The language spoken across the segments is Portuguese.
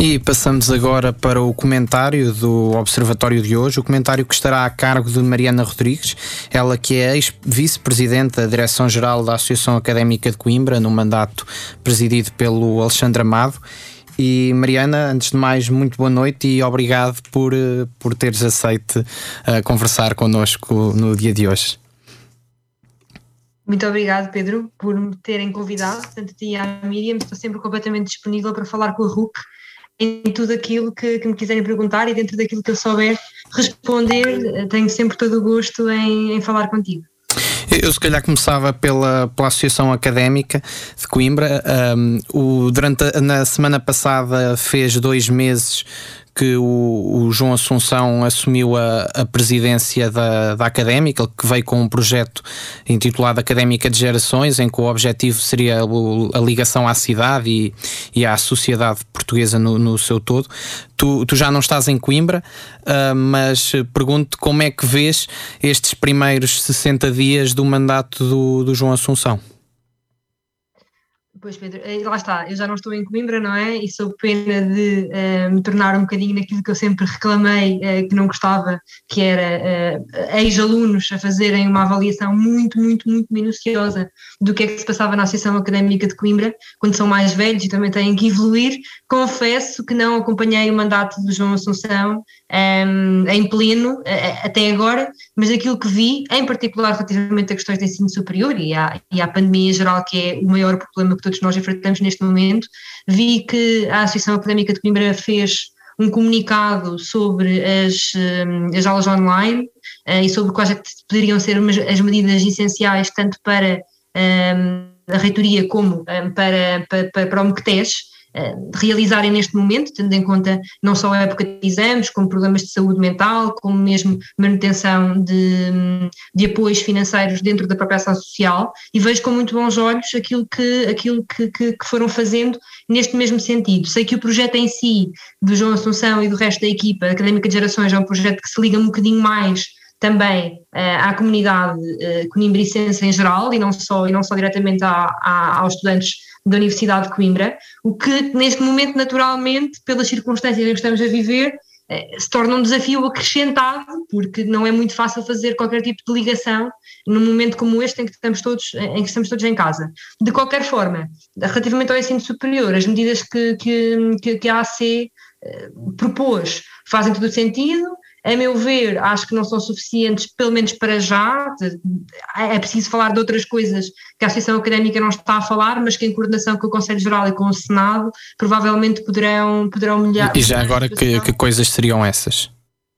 E passamos agora para o comentário do Observatório de hoje, o comentário que estará a cargo de Mariana Rodrigues, ela que é ex-vice-presidente da Direção-Geral da Associação Académica de Coimbra, no mandato presidido pelo Alexandre Amado. E Mariana, antes de mais, muito boa noite e obrigado por, eh, por teres aceito uh, conversar connosco no dia de hoje. Muito obrigado, Pedro, por me terem convidado, tanto a ti e a Miriam. Estou sempre completamente disponível para falar com a RUC em tudo aquilo que, que, me quiserem perguntar e dentro daquilo que eu souber responder, tenho sempre todo o gosto em, em falar contigo. Eu se calhar começava pela, pela Associação Académica de Coimbra. Um, o, durante a, na semana passada fez dois meses que o, o, João Assunção assumiu a, a presidência da, da Académica, que veio com um projeto intitulado Académica de Gerações, em que o objetivo seria a, ligação à cidade e, e à sociedade portuguesa no, no seu todo. Tu, tu, já não estás em Coimbra, uh, mas pergunto como é que vês estes primeiros 60 dias do mandato do, do João Assunção? Pois Pedro, eh, lá está, eu já não estou em Coimbra, não é? E sou pena de uh, me tornar um bocadinho naquilo que eu sempre reclamei uh, que não gostava, que era uh, ex-alunos a fazerem uma avaliação muito, muito, muito minuciosa do que é que se passava na Associação Académica de Coimbra, quando são mais velhos e também têm que evoluir. Confesso que não acompanhei o mandato do João Assunção um, em pleno até agora, mas aquilo que vi, em particular relativamente a questões de ensino superior e à, e à pandemia em geral, que é o maior problema que todos nós enfrentamos neste momento, vi que a Associação Académica de Coimbra fez um comunicado sobre as, as aulas online uh, e sobre quais é poderiam ser as medidas essenciais tanto para um, a reitoria como um, para, para, para o MECTES, eh, realizarem neste momento, tendo em conta não só a época de exames, como problemas de saúde mental, como mesmo manutenção de, de apoios financeiros dentro da própria ação social, e vejo com muito bons olhos aquilo que, aquilo que, que, que foram fazendo neste mesmo sentido. Sei que o projeto em si, do João Assunção e do resto da equipa Académica de Gerações, é um projeto que se liga um bocadinho mais também uh, à comunidade uh, conimbricense em geral e não só, e não só diretamente a, a, aos estudantes da Universidade de Coimbra, o que neste momento, naturalmente, pelas circunstâncias em que estamos a viver, eh, se torna um desafio acrescentado, porque não é muito fácil fazer qualquer tipo de ligação num momento como este em que estamos todos em, que estamos todos em casa. De qualquer forma, relativamente ao ensino superior, as medidas que, que, que a AC eh, propôs fazem todo o sentido, a meu ver, acho que não são suficientes, pelo menos para já. É preciso falar de outras coisas que a Associação Académica não está a falar, mas que em coordenação com o Conselho Geral e com o Senado provavelmente poderão, poderão melhorar. E já agora, que, que coisas seriam essas?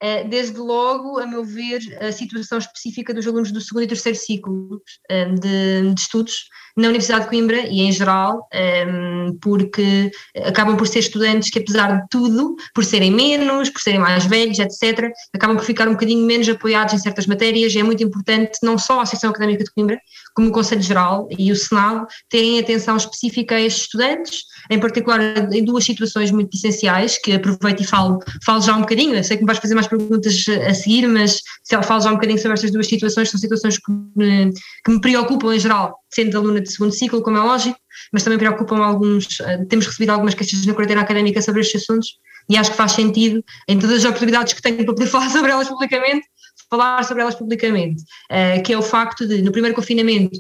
Eh, desde logo, a meu ver, a situação específica dos alunos do segundo e terceiro ciclo eh, de, de estudos na Universidade de Coimbra e em geral, ehm, porque acabam por ser estudantes que, apesar de tudo, por serem menos, por serem mais velhos, etc., acabam por ficar um bocadinho menos apoiados em certas matérias. É muito importante, não só a Associação Académica de Coimbra, como o Conselho Geral e o Senado, terem atenção específica a estes estudantes, em particular em duas situações muito essenciais, que aproveito e falo, falo já um bocadinho. Eu sei que me vais fazer mais perguntas a seguir, mas falo já um bocadinho sobre estas duas situações, são situações que me, que me preocupam em geral, sendo aluna de segundo ciclo, como é lógico, mas também preocupam alguns, eh, temos recebido algumas queixas na quarentena académica sobre estes assuntos e acho que faz sentido, em todas as oportunidades que tenho para poder falar sobre elas publicamente, falar sobre elas publicamente, uh, que é o facto de, no primeiro confinamento,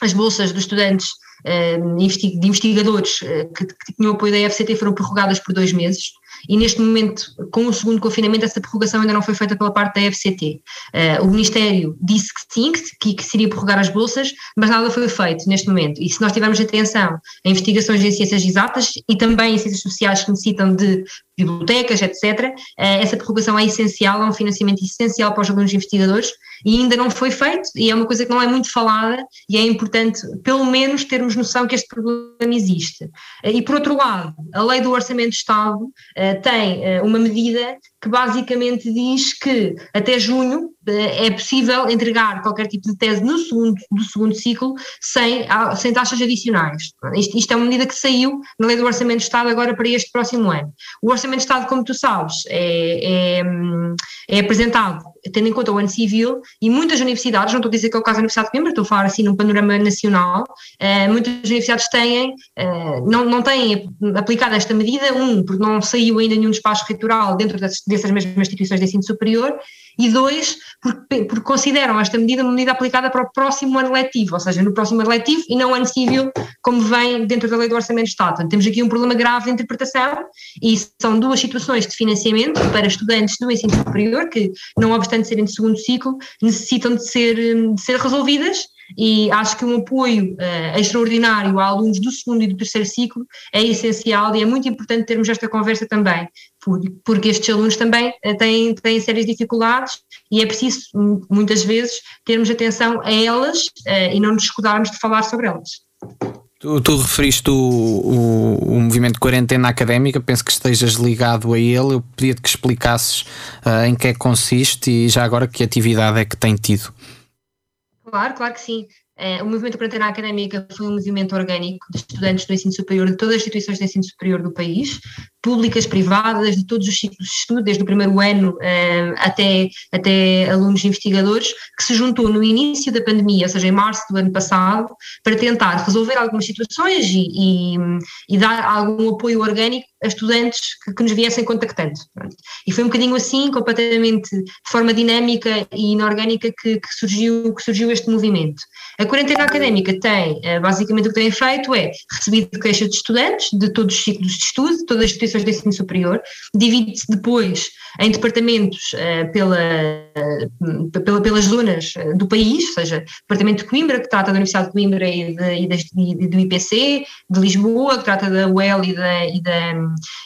as bolsas dos estudantes uh, de investigadores que, tinham apoio da FCT foram prorrogadas por dois meses e neste momento, com o segundo confinamento, essa prorrogação ainda não foi feita pela parte da FCT. Uh, o Ministério disse que sim, que, que seria prorrogar as bolsas, mas nada foi feito neste momento. E se nós tivermos atenção a investigações em ciências exatas e também em ciências sociais que necessitam de bibliotecas, etc., eh, essa prorrogação é essencial, é um financiamento essencial para os alunos investigadores e ainda não foi feito e é uma coisa que não é muito falada e é importante pelo menos termos noção que este problema existe. Eh, e por outro lado, a lei do Orçamento de Estado uh, tem uh, uma medida que basicamente diz que até junho é possível entregar qualquer tipo de tese no segundo, do segundo ciclo sem, sem taxas adicionais. Isto, isto, é uma medida que saiu na Lei do Orçamento de Estado agora para este próximo ano. O Orçamento de Estado, como tu sabes, é, é, é apresentado tendo em conta o ano civil e muitas universidades, não estou a dizer que é o caso da Universidade de Coimbra, estou a falar assim num panorama nacional, uh, muitas universidades têm, uh, não, não têm aplicado esta medida, um, porque não saiu ainda nenhum despacho reitoral dentro dessas mesmas instituições de ensino superior, e dois, porque, porque, consideram esta medida uma medida aplicada para o próximo ano letivo, ou seja, no próximo ano letivo e não ano civil, como vem dentro da lei do Orçamento de Estado. Temos aqui um problema grave de interpretação e são duas situações de financiamento para estudantes do ensino superior que, não obstante serem de segundo ciclo, necessitam de ser, de ser resolvidas e acho que um apoio uh, extraordinário a alunos do segundo e do terceiro ciclo é essencial e é muito importante termos esta conversa também, porque estes alunos também uh, têm, têm sérias dificuldades e é preciso, muitas vezes, termos atenção a elas uh, e não nos escudarmos de falar sobre elas. Tu, tu referiste o, o, o, movimento de quarentena académica, penso que estejas ligado a ele. Eu pedia-te que explicasses em que é que consiste e já agora que atividade é que tem tido. Claro, claro que sim. É, o movimento Quarentena Académica foi um movimento orgânico de estudantes do ensino superior de todas as instituições de ensino superior do país, públicas, privadas, de todos os ciclos de estudo, desde o primeiro ano eh, até, até alunos investigadores, que se juntou no início da pandemia, ou seja, em março do ano passado, para tentar resolver algumas situações e, e, e dar algum apoio orgânico a estudantes que, que nos viessem contactando. E foi um bocadinho assim, completamente de forma dinâmica e inorgânica, que, que surgiu, que surgiu este movimento. A quarentena académica tem, eh, basicamente o que tem feito é recebido queixas de estudantes de todos os ciclos de estudo, todas as instituições instituições de ensino superior, divide-se depois em departamentos uh, pela, uh, pela, pelas zonas eh, do país, ou seja, departamento de Coimbra, que trata da Universidade de Coimbra e, de, e, de, do IPC, de Lisboa, que trata da UEL e da, e da,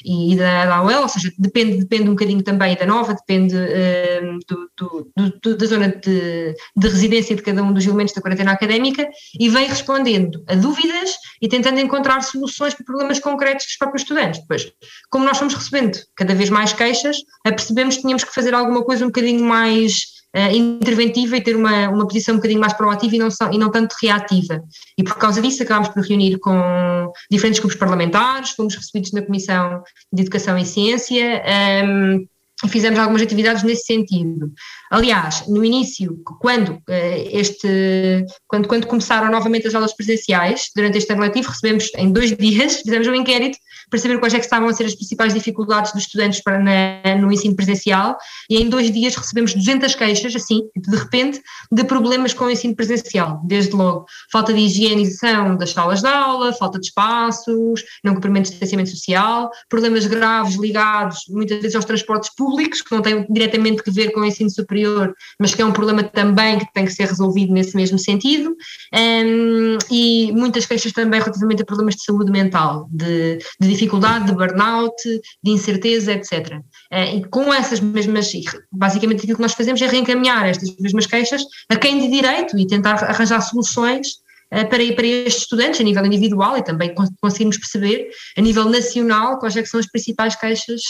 e da, da UEL, ou seja, depende, depende um bocadinho também da Nova, depende uh, do, do, do, da zona de, de residência de cada um dos elementos da quarentena académica e vem respondendo a dúvidas e tentando encontrar soluções para problemas concretos dos próprios estudantes. Depois, como nós fomos recebendo cada vez mais queixas, percebemos que tínhamos que fazer alguma coisa um bocadinho mais uh, interventiva e ter uma, uma posição um bocadinho mais proativa e não, e não tanto reativa. E por causa disso acabámos por reunir com diferentes grupos parlamentares, fomos recebidos na Comissão de Educação e Ciência. Um, ehm, fizemos algumas atividades nesse sentido. Aliás, no início, quando, eh, este, quando, quando começaram novamente as aulas presenciais, durante este ano letivo, recebemos em dois dias, fizemos um inquérito para saber quais é que estavam a ser as principais dificuldades dos estudantes para na, no ensino presencial e em dois dias recebemos 200 queixas, assim, de repente, de problemas com o ensino presencial. Desde logo, falta de higienização das salas de aula, falta de espaços, não cumprimento de distanciamento social, problemas graves ligados muitas vezes aos transportes públicos, que não têm diretamente que ver com o ensino superior, mas que é um problema também que tem que ser resolvido nesse mesmo sentido, um, e muitas queixas também relativamente a problemas de saúde mental, de, de dificuldade, de burnout, de incerteza, etc. Eh, e com essas mesmas, basicamente aquilo que nós fazemos é reencaminhar estas mesmas queixas a quem de direito e tentar arranjar soluções eh, para, para estes estudantes a nível individual e também conseguirmos perceber a nível nacional quais é são as principais queixas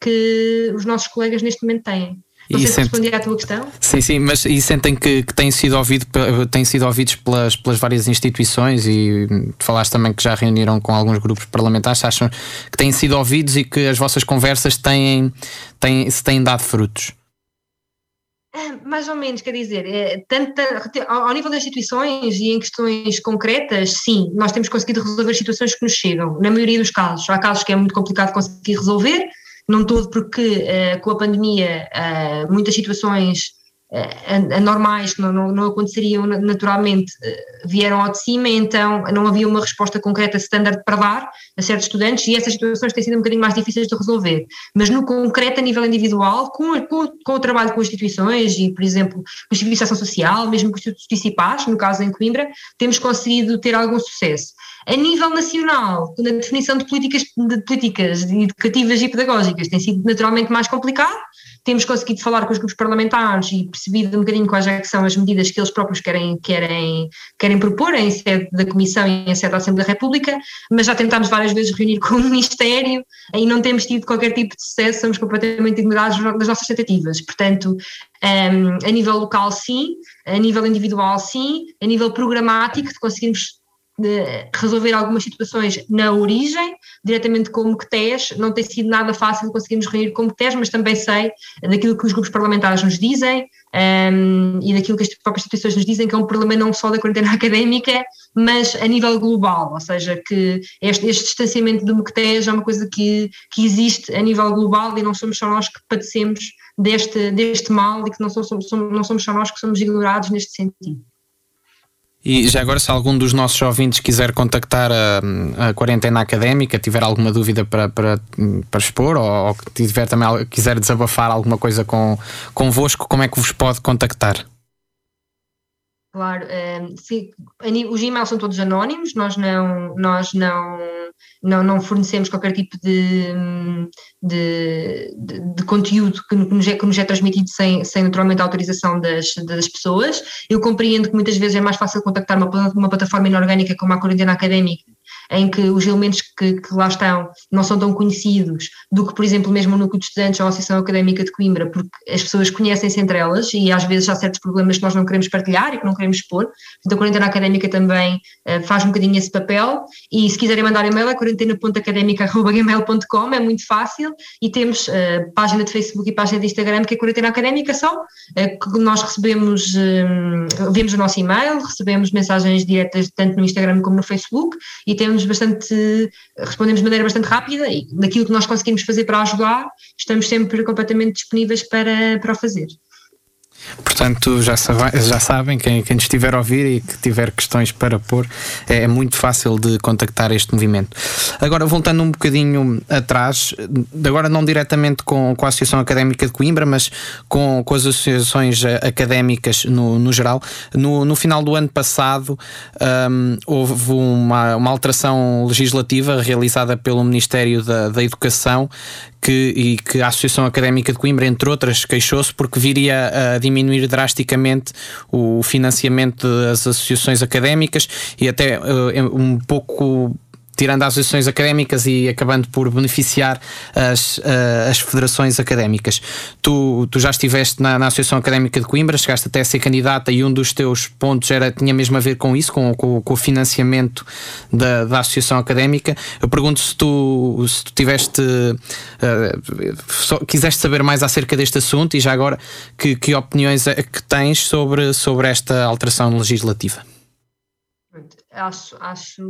que os nossos colegas neste momento têm. Não sei se respondi à tua questão. Sim, sim, mas e sentem que, que têm, sido ouvido, têm sido ouvidos pelas, pelas várias instituições e falaste também que já reuniram com alguns grupos parlamentares, acham que têm sido ouvidos e que as vossas conversas têm, têm, se têm dado frutos? Ah, mais ou menos, quer dizer, é, tanto, ao nível das instituições e em questões concretas, sim, nós temos conseguido resolver situações que nos chegam, na maioria dos casos. Há casos que é muito complicado conseguir resolver, não todo porque uh, com a pandemia uh, muitas situações uh, anormais que não, não, não, aconteceriam naturalmente vieram ao de cima, então não havia uma resposta concreta standard para dar a certos estudantes e essas situações têm sido um bocadinho mais difíceis de resolver. Mas no concreto, a nível individual, com, com, com o trabalho com instituições e, por exemplo, com de ação social, mesmo com os institutos municipais, no caso em Coimbra, temos conseguido ter algum sucesso. A nível nacional, na definição de políticas, de políticas educativas e pedagógicas, tem sido naturalmente mais complicado. Temos conseguido falar com os grupos parlamentares e percebido um bocadinho quais é são as medidas que eles próprios querem, querem, querem propor em sede da Comissão e em sede da Assembleia da República, mas já tentámos várias vezes reunir com o Ministério e não temos tido qualquer tipo de sucesso, somos completamente ignorados das nossas tentativas. Portanto, um, a nível local, sim, a nível individual, sim, a nível programático, de conseguirmos resolver algumas situações na origem, diretamente com o MOCTES, não tem sido nada fácil conseguirmos reunir com o MOCTES, mas também sei daquilo que os grupos parlamentares nos dizem um, e daquilo que as próprias instituições nos dizem, que é um problema não só da quarentena académica, mas a nível global, ou seja, que este, este distanciamento do MOCTES é uma coisa que, que existe a nível global e não somos só nós que padecemos deste, deste mal e que não somos, somos, não somos só nós que somos ignorados neste sentido. E já agora, se algum dos nossos ouvintes quiser contactar a, a quarentena académica, tiver alguma dúvida para, para, para expor ou, ou tiver também quiser desabafar alguma coisa com, convosco, como é que vos pode contactar? Claro, um, ehm, sim, os e-mails são todos anónimos, nós não, nós não, não, não fornecemos qualquer tipo de, de, de, conteúdo que nos, é, que nos é transmitido sem, sem naturalmente a autorização das, das pessoas. Eu compreendo que muitas vezes é mais fácil contactar uma, uma plataforma inorgânica como a Quarentena Académica em que os elementos que, que, lá estão não são tão conhecidos do que, por exemplo, mesmo o núcleo de estudantes ou a Associação Académica de Coimbra, porque as pessoas conhecem-se entre elas e às vezes há certos problemas que nós não queremos partilhar e que não queremos expor. Então a quarentena académica também uh, faz um bocadinho esse papel. E se quiserem mandar e-mail é quarentena.académica.gmail.com, é muito fácil. E temos uh, página de Facebook e página de Instagram que é Quarentena Académica só, uh, que nós recebemos, vemos o nosso e-mail, recebemos mensagens diretas tanto no Instagram como no Facebook. E temos respondemos bastante, respondemos de maneira bastante rápida e daquilo que nós conseguimos fazer para ajudar, estamos sempre completamente disponíveis para, para o fazer. Portanto, já, sabe, já sabem, quem, quem estiver a ouvir e que tiver questões para pôr, é, é, muito fácil de contactar este movimento. Agora, voltando um bocadinho atrás, agora não diretamente com, com a Associação Académica de Coimbra, mas com, com as associações académicas no, no geral, no, no final do ano passado um, houve uma, uma alteração legislativa realizada pelo Ministério da, da Educação que, e que a Associação Académica de Coimbra, entre outras, queixou-se porque viria a diminuir drasticamente o financiamento das associações académicas e até uh, um pouco tirando as associações académicas e acabando por beneficiar as, uh, as federações académicas. Tu, tu já estiveste na, na, Associação Académica de Coimbra, chegaste até a ser candidata e um dos teus pontos era, tinha mesmo a ver com isso, com, com, com o financiamento da, da Associação Académica. Eu pergunto se tu, se tu tiveste, uh, só, quiseste saber mais acerca deste assunto e já agora que, que opiniões é que tens sobre, sobre esta alteração legislativa? Acho, acho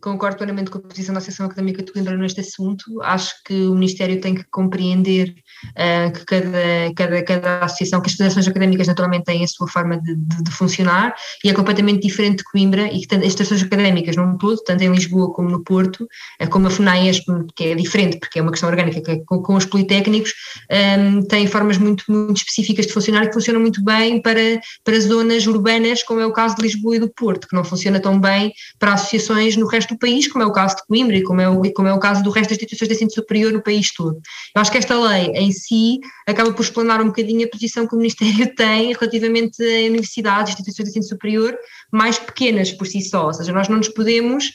concordo plenamente com a posição da Associação Académica de Coimbra neste assunto. Acho que o Ministério tem que compreender uh, que cada, cada, cada associação, que as federações académicas naturalmente têm a sua forma de, de, de funcionar e é completamente diferente de Coimbra e que as federações académicas num todo, tanto em Lisboa como no Porto, uh, como a FUNAESP, que é diferente porque é uma questão orgânica, que é com, com os politécnicos, um, ehm, têm formas muito, muito específicas de funcionar e que funcionam muito bem para, para zonas urbanas, como é o caso de Lisboa e do Porto, que não funciona tão bem para associações no resto do país, como é o caso de Coimbra e como é o, como é o caso do resto das instituições de ensino superior no país todo. Eu acho que esta lei em si acaba por explanar um bocadinho a posição que o Ministério tem relativamente a universidades, instituições de ensino superior mais pequenas por si só, ou seja, nós não nos podemos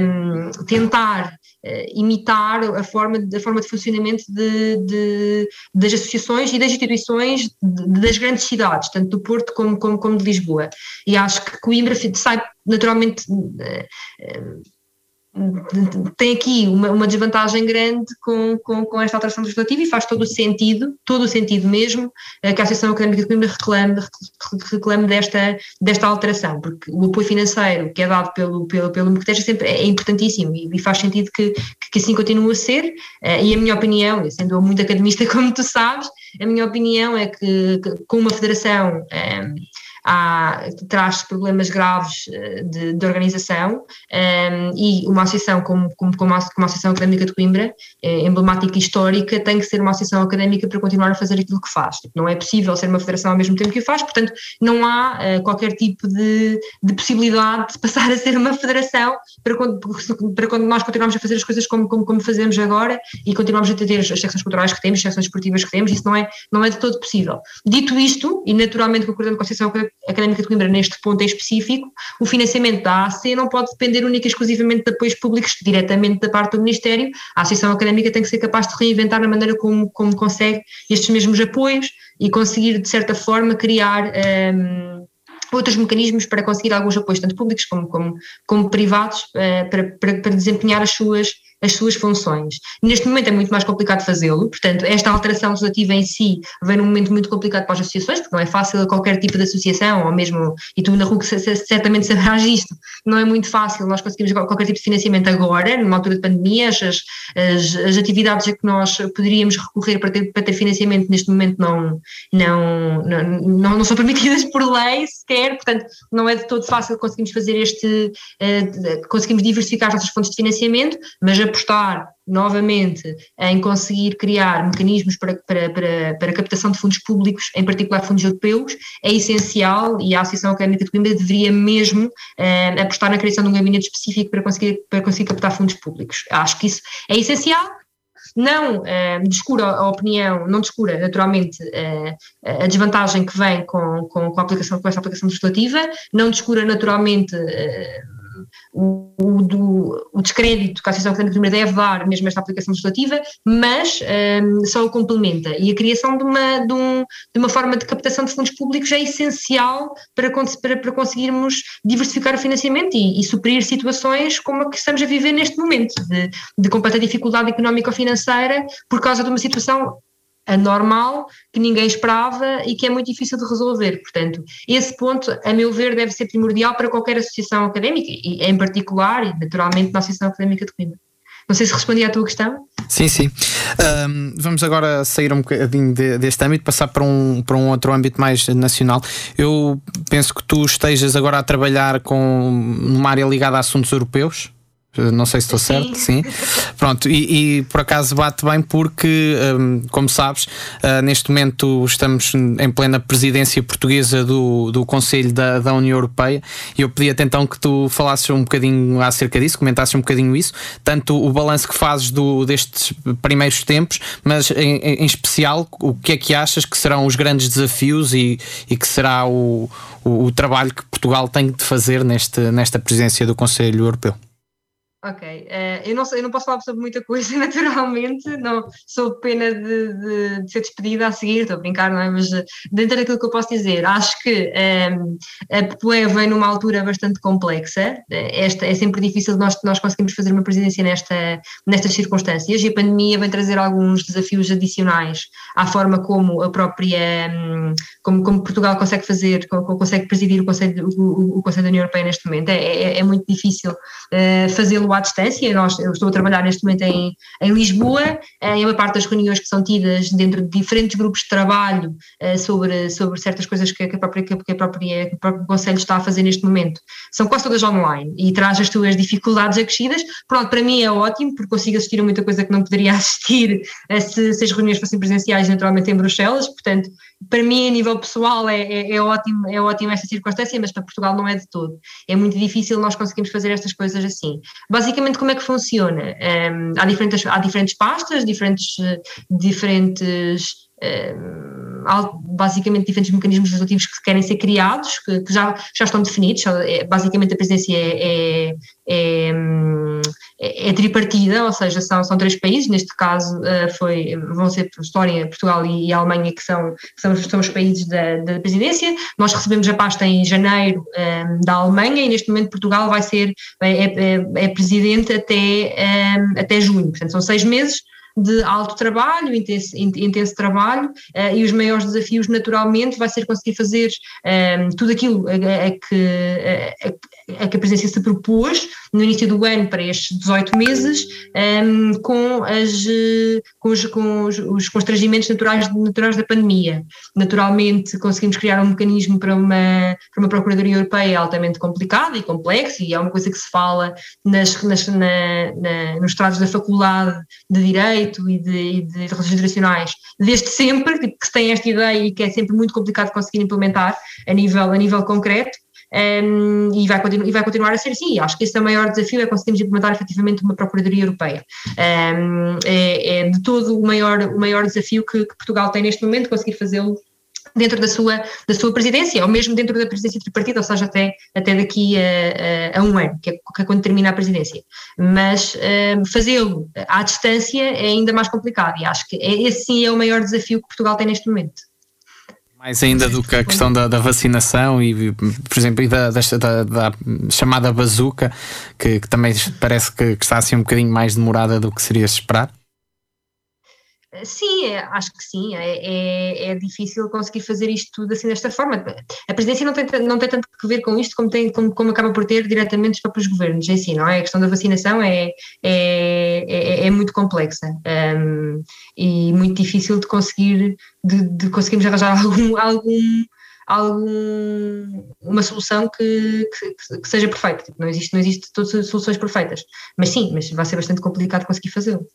um, tentar uh, imitar a forma, a forma de funcionamento de, de, das associações e das instituições de, das grandes cidades, tanto do Porto como, como, como de Lisboa. E acho que Coimbra sai naturalmente. Tem aqui uma, uma desvantagem grande com, com, com, esta alteração legislativa e faz todo o sentido, todo o sentido mesmo, que a Associação Académica de Coimbra reclame, reclame desta, desta alteração, porque o apoio financeiro que é dado pelo, pelo, pelo MCTES é, sempre, é importantíssimo e, e, faz sentido que, que assim continue a ser, eh, e a minha opinião, sendo eu muito academista como tu sabes, a minha opinião é que, que com uma federação eh, há, traz problemas graves eh, de, de organização um, ehm, e uma associação como, como, como, a, como a Associação Académica de Coimbra, eh, emblemática e histórica, tem que ser uma associação académica para continuar a fazer aquilo que faz. Tipo, não é possível ser uma federação ao mesmo tempo que o faz, portanto, não há uh, qualquer tipo de, de, possibilidade de passar a ser uma federação para quando, para quando nós continuarmos a fazer as coisas como, como, como fazemos agora e continuarmos a ter as secções culturais que temos, as secções esportivas que temos, isso não é, não é de todo possível. Dito isto, e naturalmente concordando com a Associação Académica de Coimbra neste ponto em específico, o financiamento da AC não pode depender única e exclusivamente de apoios públicos diretamente da parte do Ministério. A Associação Académica tem que ser capaz de reinventar a maneira como, como consegue estes mesmos apoios e conseguir, de certa forma, criar. Um, outros mecanismos para conseguir alguns apoios, tanto públicos como, como, como privados, uh, para, para, para, desempenhar as suas, as suas funções. Neste momento é muito mais complicado fazê-lo, portanto, esta alteração legislativa em si vem num momento muito complicado para as associações, porque não é fácil qualquer tipo de associação, ou mesmo, e tu na RUC certamente saberás isto, não é muito fácil nós conseguirmos qualquer tipo de financiamento agora, numa altura de pandemia, as, as, as atividades a que nós poderíamos recorrer para ter, para ter financiamento neste momento não, não, não, não, não são permitidas por lei sequer, portanto, não é de todo fácil conseguirmos fazer este, uh, conseguimos diversificar as nossas fontes de financiamento, mas a apostar novamente em conseguir criar mecanismos para, para, para, para captação de fundos públicos, em particular fundos europeus, é essencial e a Associação Académica de Coimbra deveria mesmo eh, apostar na criação de um gabinete específico para conseguir, para conseguir captar fundos públicos. Acho que isso é essencial, não eh, descura a opinião, não descura naturalmente eh, a desvantagem que vem com, com, com, a aplicação, com esta aplicação legislativa, não descura naturalmente o, do, o descrédito que a Associação Académica de deve dar mesmo esta aplicação legislativa, mas um, só o complementa. E a criação de uma, de, um, de, uma forma de captação de fundos públicos é essencial para, para, para conseguirmos diversificar o financiamento e, e, suprir situações como a que estamos a viver neste momento, de, de completa dificuldade económica ou financeira por causa de uma situação anormal que ninguém esperava e que é muito difícil de resolver. Portanto, esse ponto, a meu ver, deve ser primordial para qualquer associação académica e, em particular, e naturalmente, na Associação Académica de Coimbra. Não sei se respondi à tua questão. Sim, sim. Um, vamos agora sair um bocadinho de, deste âmbito, passar para um, para um outro âmbito mais nacional. Eu penso que tu estejas agora a trabalhar com numa área ligada a assuntos europeus. Não sei se estou certo, sim. Pronto, e, e, por acaso bate bem porque, um, como sabes, uh, neste momento estamos em plena presidência portuguesa do, do Conselho da, da União Europeia e eu pedia-te então que tu falasses um bocadinho acerca disso, comentasses um bocadinho isso, tanto o balanço que fazes do, destes primeiros tempos, mas em, em, especial o que é que achas que serão os grandes desafios e, e que será o, o, o trabalho que Portugal tem de fazer neste, nesta presidência do Conselho Europeu. Ok, uh, eu, não, eu não posso falar sobre muita coisa, naturalmente, não sou pena de, de, de, ser despedida a seguir, estou a brincar, não é? Mas eh, dentro daquilo que eu posso dizer, acho que um, ehm, a PPE vem numa altura bastante complexa, esta, é sempre difícil nós, nós conseguimos fazer uma presidência nesta, nestas circunstâncias e a pandemia vem trazer alguns desafios adicionais à forma como a própria, um, como, como Portugal consegue fazer, como, consegue presidir o Conselho, o, o Conselho da União Europeia neste momento, é, é, é muito difícil uh, fazê-lo à distância. Nós, eu estou a trabalhar neste momento em, em Lisboa, em uma parte das reuniões que são tidas dentro de diferentes grupos de trabalho uh, sobre, sobre certas coisas que, que, a própria, que, a própria, que o próprio Conselho está a fazer neste momento, são quase todas online e traz as tuas dificuldades acrescidas. Pronto, para mim é ótimo, porque consigo assistir a muita coisa que não poderia assistir uh, se, se as reuniões fossem presenciais, naturalmente em Bruxelas, portanto, para mim, a nível pessoal, é, é, é, ótimo, é ótimo esta circunstância, mas para Portugal não é de todo. É muito difícil nós conseguirmos fazer estas coisas assim. Basicamente, como é que funciona? Um, há, diferentes, há diferentes pastas, diferentes, diferentes um, há basicamente diferentes mecanismos legislativos que querem ser criados, que, que já, já estão definidos. É, basicamente, a presidência é, é, é é, é, tripartida, ou seja, são, são três países, neste caso uh, foi, vão ser Estónia, Portugal e, Alemanha que são, que são, são os países da, da, presidência. Nós recebemos a pasta em janeiro um, ehm, da Alemanha e neste momento Portugal vai ser, é, é, é presidente até, um, ehm, até junho, portanto são seis meses de alto trabalho, intenso, intenso trabalho, uh, e os maiores desafios, naturalmente, vai ser conseguir fazer um, ehm, tudo aquilo a, a, que, a, a que a presidência se propôs no início do ano para estes 18 meses, um, com, as, com, os, com os, os constrangimentos naturais, naturais da pandemia. Naturalmente, conseguimos criar um mecanismo para uma, para uma Procuradoria Europeia altamente complicada e complexa, e é uma coisa que se fala nas, nas, na, na, nos tratos da Faculdade de Direito e de, e de Relações desde sempre, que se tem esta ideia e que é sempre muito complicado conseguir implementar a nível, a nível concreto um, e, vai e, vai continuar a ser assim. Acho que esse é o maior desafio, é conseguirmos implementar efetivamente uma Procuradoria Europeia. Um, é, é, de todo o maior, o maior desafio que, que Portugal tem neste momento, conseguir fazê-lo dentro da sua, da sua presidência, ou mesmo dentro da presidência tripartita, ou seja, até, até daqui a, a, a um ano, que é, que é, quando termina a presidência. Mas um, fazê-lo à distância é ainda mais complicado e acho que é, esse sim é o maior desafio que Portugal tem neste momento. Mais ainda do que a questão da, da vacinação e, por exemplo, e da, da, da chamada bazuca, que, que também parece que, que, está assim um bocadinho mais demorada do que seria esperar. Sim, é, acho que sim. É, é, é, difícil conseguir fazer isto tudo assim desta forma. A presidência não tem, não tem tanto que ver com isto como, tem, como, como acaba por ter diretamente os próprios governos em si, não é? A questão da vacinação é, é, é, é muito complexa um, e muito difícil de conseguir, de, de conseguirmos arranjar algum, algum, algum uma solução que, que, que seja perfeita. Tipo, não existe, não existe todas as soluções perfeitas. Mas sim, mas vai ser bastante complicado conseguir fazê-lo.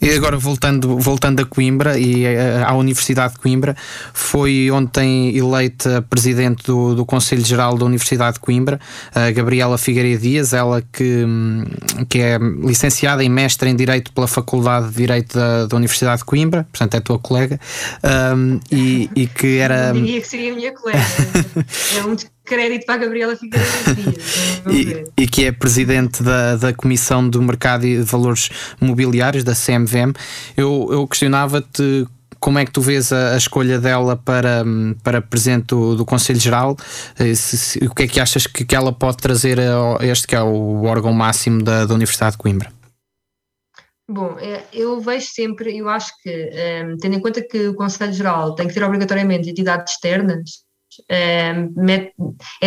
E agora voltando, voltando a Coimbra e eh, à Universidade de Coimbra, foi ontem eleita presidente do, do Conselho Geral da Universidade de Coimbra, a Gabriela Figueiredo Dias, ela que, hum, que é licenciada e mestre em Direito pela Faculdade de Direito da, da Universidade de Coimbra, portanto é tua colega, um, e, e que era. Eu diria que seria a minha colega. é muito crédito para a Gabriela Figueiredo e, e que é presidente da, da Comissão do Mercado e de Valores Mobiliários, da CMVM. Eu, eu questionava-te como é que tu vês a, a, escolha dela para, para presidente do, do Conselho Geral? Eh, se, se, o que é que achas que, que ela pode trazer a este que é o órgão máximo da, da Universidade de Coimbra? Bom, é, eu vejo sempre, eu acho que, um, tendo em conta que o Conselho Geral tem que ter obrigatoriamente entidades externas, é,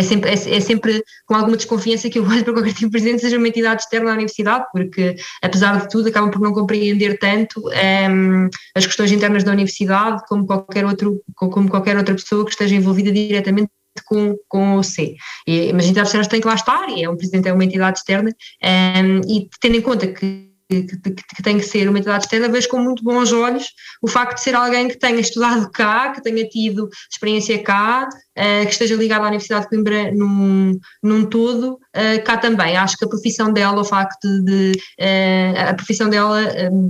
sempre, é, é, sempre com alguma desconfiança que eu olho para qualquer tipo de presidente seja uma entidade externa à universidade, porque apesar de tudo acabam por não compreender tanto um, as questões internas da universidade como qualquer, outro, como qualquer outra pessoa que esteja envolvida diretamente com, com o C. E, mas a entidade externa tem que lá estar, e é um presidente é uma entidade externa, um, e tendo em conta que que, que, tem que ser uma entidade externa, vejo com muito bons olhos o facto de ser alguém que tenha estudado cá, que tenha tido experiência cá, uh, que esteja ligado à Universidade de Coimbra num, num todo, uh, cá também. Acho que a profissão dela, o facto de uh, a profissão dela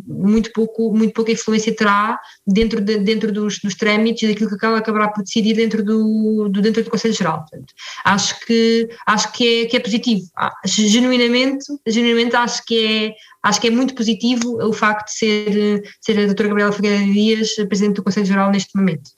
muito pouco, muito pouca influência terá dentro, de, dentro dos, dos trâmites daquilo que ela acabará por decidir dentro do, do dentro do Conselho Geral. Portanto, acho que acho que é, que é positivo. Ah, genuinamente, genuinamente acho que é acho que é muito positivo o facto de ser, ser a doutora Gabriela Figueiredo Dias Presidente do Conselho Geral neste momento.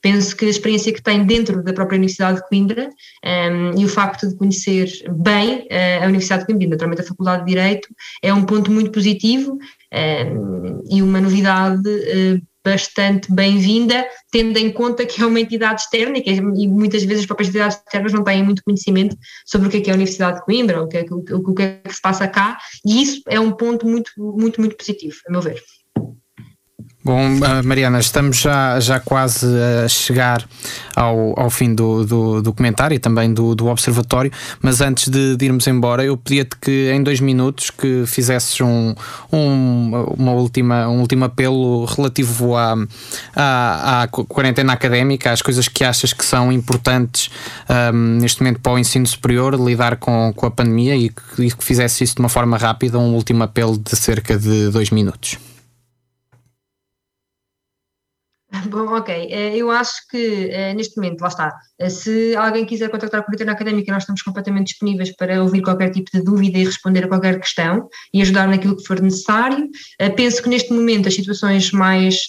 Penso que a experiência que tem dentro da própria Universidade de Coimbra um, e o facto de conhecer bem a Universidade de Coimbra, naturalmente a Faculdade de Direito, é um ponto muito positivo um, e uma novidade uh, bastante bem-vinda, tendo em conta que é uma entidade externa e, que, e, muitas vezes as próprias entidades externas não têm muito conhecimento sobre o que é, que é a Universidade de Coimbra, o que é, o, o que, é que se passa cá, e isso é um ponto muito, muito, muito positivo, a meu ver. Bom, ah, Mariana, estamos já, já quase a chegar ao, ao fim do, do, do comentário e também do, do observatório, mas antes de, de irmos embora, eu pedia-te que em dois minutos que fizesses um, um, uma última, um último apelo relativo à, à, à quarentena académica, às coisas que achas que são importantes um, neste momento para o ensino superior, lidar com, com a pandemia e que, e que fizesse isso de uma forma rápida, um último apelo de cerca de dois minutos. Bom, ok. Eh, eu acho que eh, neste momento, lá está, eh, se alguém quiser contactar a Comitê Académica, nós estamos completamente disponíveis para ouvir qualquer tipo de dúvida e responder a qualquer questão e ajudar naquilo que for necessário. Penso que neste momento as situações mais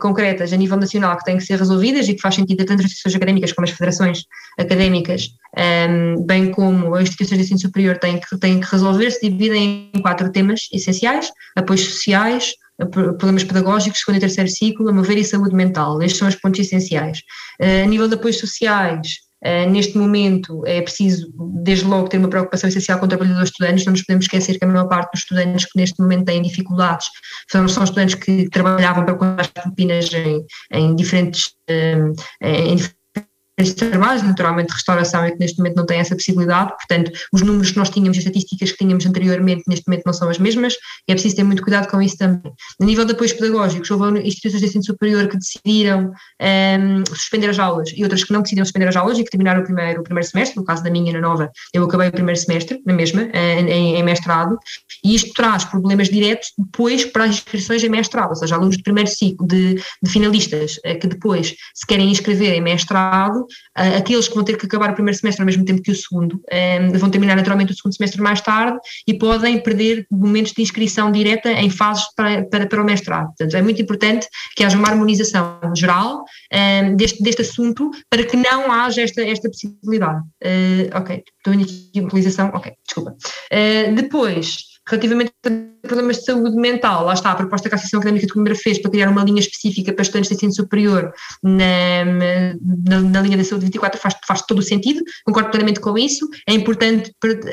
concretas a nível nacional que têm que ser resolvidas e que faz sentido tanto as instituições académicas como as federações académicas, ehm, bem como as instituições de ensino superior têm que, têm que resolver, se dividem em quatro temas essenciais: apoios sociais, problemas pedagógicos, segundo e terceiro ciclo, a mover e saúde mental. Estes são os pontos essenciais. Eh, a nível de apoios sociais, Uh, neste momento é preciso, desde logo, ter uma preocupação essencial com o trabalho dos estudantes. Não nos podemos esquecer que a maior parte dos estudantes que neste momento têm dificuldades são, são estudantes que trabalhavam para contar as propinas em, em diferentes. Em estes trabalhos, naturalmente de restauração é que neste momento não tem essa possibilidade, portanto os números que nós tínhamos, as estatísticas que tínhamos anteriormente neste momento não são as mesmas. E é preciso ter muito cuidado com isso também. A nível de apoios pedagógicos, houve instituições de ensino superior que decidiram um, suspender as aulas e outras que não decidiram suspender as aulas e que terminaram o primeiro, o primeiro semestre, no caso da minha na nova, eu acabei o primeiro semestre, na mesma, eh, em, em mestrado, e isto traz problemas diretos depois para as inscrições em mestrado, ou seja, alunos de primeiro ciclo, de, de finalistas, eh, que depois se querem inscrever em mestrado, aqueles que vão ter que acabar o primeiro semestre ao mesmo tempo que o segundo, um, vão terminar naturalmente o segundo semestre mais tarde e podem perder momentos de inscrição direta em fases para, para, para o mestrado. Portanto, é muito importante que haja uma harmonização geral um, deste, deste assunto para que não haja esta, esta possibilidade. Uh, ok, estou em utilização, ok, desculpa. Uh, depois, Relativamente a problemas de saúde mental, lá está, a proposta que a Associação Académica de Coimbra fez para criar uma linha específica para estudantes de ensino superior na, na, na linha da saúde 24 faz, faz todo o sentido, concordo plenamente com isso. É importante,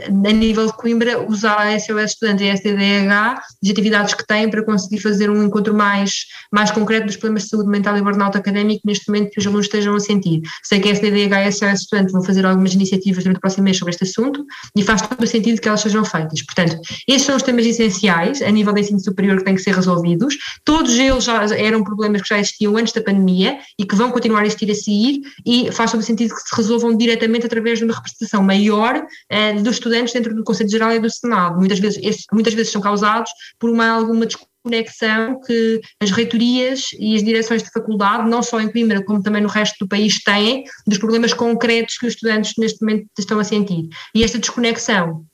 a nível de Coimbra, usar a SOS Estudante e a STDH, as atividades que têm para conseguir fazer um encontro mais, mais concreto dos problemas de saúde mental e burnout académico neste momento que os alunos estejam a sentir. Sei que a STDH e a SOS Estudante vão fazer algumas iniciativas durante o próximo mês sobre este assunto e faz todo o sentido que elas sejam feitas. Portanto, estes são os temas essenciais a nível de ensino superior que têm que ser resolvidos. Todos eles já eram problemas que já existiam antes da pandemia e que vão continuar a existir a seguir e faz todo sentido que se resolvam diretamente através de uma representação maior eh, dos estudantes dentro do Conselho Geral e do Senado. Muitas vezes, estes, muitas vezes são causados por uma alguma desconexão que as reitorias e as direções de faculdade, não só em Coimbra, como também no resto do país, têm dos problemas concretos que os estudantes neste momento estão a sentir. E esta desconexão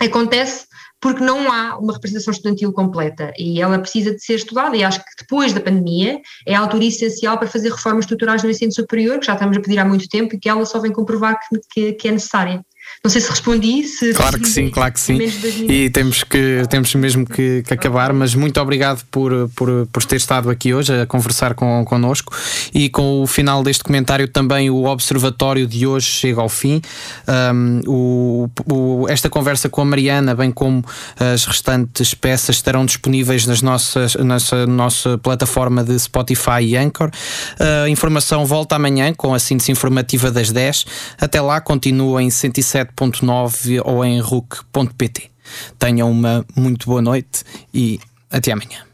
acontece porque não há uma representação estudantil completa e ela precisa de ser estudada e acho que depois da pandemia é a altura essencial para fazer reformas estruturais no ensino superior, que já estamos a pedir há muito tempo e que ela só vem comprovar que, que, que é necessária. Não sei se respondi. Se claro que sim, claro que sim. E temos, que, temos mesmo que, que, acabar, mas muito obrigado por, por, por ter estado aqui hoje a conversar com, connosco. E com o final deste comentário, também o Observatório de hoje chega ao fim. Um, o, o, esta conversa com a Mariana, bem como as restantes peças, estarão disponíveis nas nossas, nossa, nossa plataforma de Spotify e Anchor. A informação volta amanhã com a síntese informativa das 10. Até lá, continua em 107 7.9 ou em RUC.pt. Tenham uma muito boa noite e até amanhã.